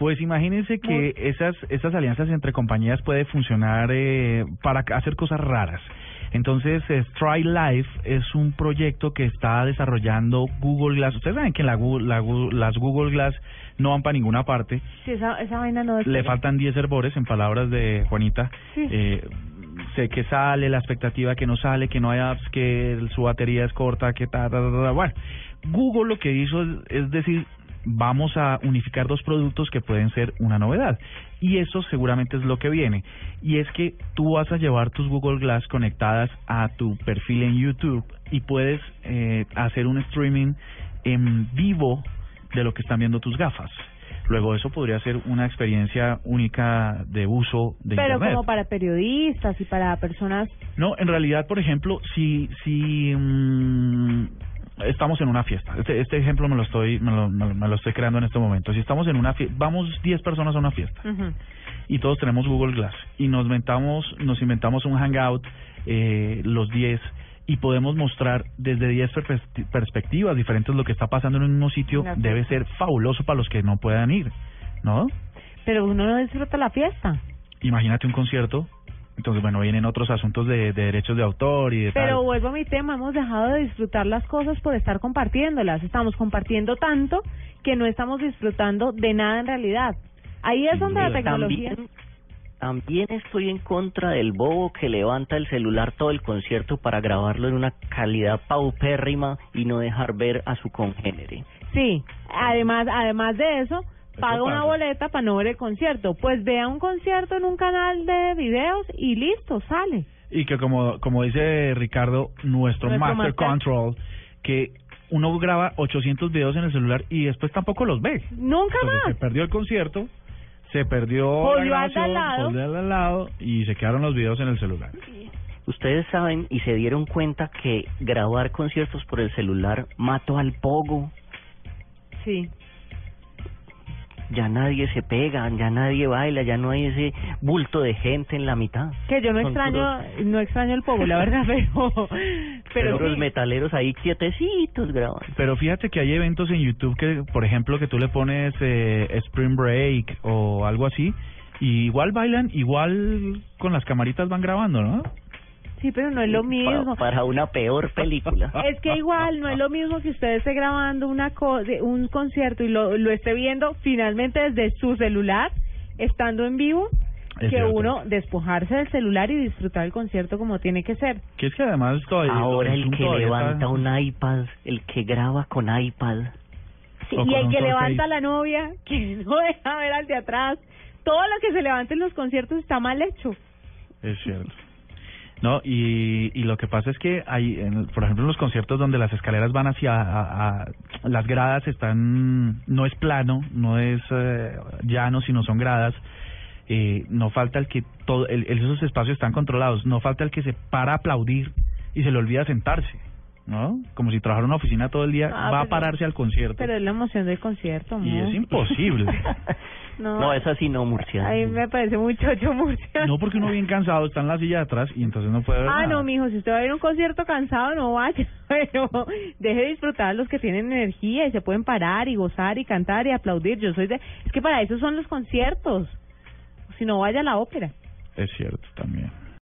Pues imagínense que esas, esas alianzas entre compañías puede funcionar eh, para hacer cosas raras. Entonces, eh, Try Life es un proyecto que está desarrollando Google Glass. Ustedes saben que la, Google- la las Google Glass no van para ninguna parte. Sí, esa, esa vaina no es... Le faltan 10 hervores, en palabras de Juanita. Sí. Eh, sé que sale, la expectativa que no sale, que no hay apps, que su batería es corta, que ta, ta, ta, ta. Bueno, Google lo que hizo es, es decir, vamos a unificar dos productos que pueden ser una novedad. Y eso seguramente es lo que viene. Y es que tú vas a llevar tus Google Glass conectadas a tu perfil en YouTube y puedes eh, hacer un streaming en vivo de lo que están viendo tus gafas. Luego eso podría ser una experiencia única de uso de Pero Internet. como para periodistas y para personas... No, en realidad, por ejemplo, si si mm, estamos en una fiesta, este, este ejemplo me lo estoy me lo, me lo- estoy creando en este momento. Si estamos en una fiesta, vamos 10 personas a una fiesta y todos tenemos Google Glass y nos inventamos nos inventamos un hangout eh, los 10 y podemos mostrar desde 10 perpe- perspectivas diferentes lo que está pasando en un mismo sitio, Gracias. debe ser fabuloso para los que no puedan ir, ¿no? Pero uno no disfruta la fiesta. Imagínate un concierto, entonces bueno, vienen otros asuntos de, de derechos de autor y de Pero tal. vuelvo a mi tema, hemos dejado de disfrutar las cosas por estar compartiéndolas. Estamos compartiendo tanto que no estamos disfrutando de nada en realidad. Ahí es donde la tecnología... También, también estoy en contra del bobo que levanta el celular todo el concierto para grabarlo en una calidad paupérrima y no dejar ver a su congénere. Sí, además, además de eso, paga una boleta para no ver el concierto. Pues vea un concierto en un canal de videos y listo, sale. Y que como, como dice Ricardo, nuestro, Nuestro Master, Master. Control, que uno graba 800 videos en el celular y después tampoco los ve. Nunca Entonces se más. perdió el concierto, se perdió Volvió la grabación, al lado. volvió al lado y se quedaron los videos en el celular. Ustedes saben y se dieron cuenta que grabar conciertos por el celular mató al pogo. Sí. Ya nadie se pega, ya nadie baila, ya no hay ese bulto de gente en la mitad. Que yo no Son extraño, puros- no extraño el pogo, la verdad, pero... Pero, Pero los metaleros ahí quietecitos grabando. Pero fíjate que hay eventos en YouTube que, por ejemplo, que tú le pones eh, Spring Break o algo así, y igual bailan, igual con las camaritas van grabando, ¿no? Sí, pero no es lo mismo. Para, para una peor película. Es que igual no es lo mismo que usted esté grabando una co de- un concierto y lo, lo esté viendo finalmente desde su celular, estando en vivo, Es que cierto. uno despojarse del celular y disfrutar el concierto como tiene que ser. Que es que además todavía... Ahora el que todavía levanta está- un iPad, el que graba con iPad. Sí, y el que levanta a la novia, que no deja ver al de atrás. Todo lo que se levanta en los conciertos está mal hecho. Es cierto. No, y, y lo que pasa es que hay, en- por ejemplo, en los conciertos donde las escaleras van hacia, a- a- las gradas están, no es plano, no es eh, llano, sino son gradas. Eh, no falta el que todo, el- esos espacios están controlados. No falta el que se para a aplaudir y se le olvida sentarse, ¿no? Como si trabajara en una oficina todo el día, Ah, va a pararse al concierto Pero es la emoción del concierto, y es imposible. No, No, es así no, Murcia. A mí me parece muy chocho Murcia. No porque uno bien cansado está en la silla de atrás y entonces no puede ver Ah, nada. no, mijo, si usted va a ir a un concierto cansado, no vaya. Pero deje de disfrutar a los que tienen energía y se pueden parar y gozar y cantar y aplaudir. Yo soy de... Es que para eso son los conciertos. Si no, vaya a la ópera. Es cierto también.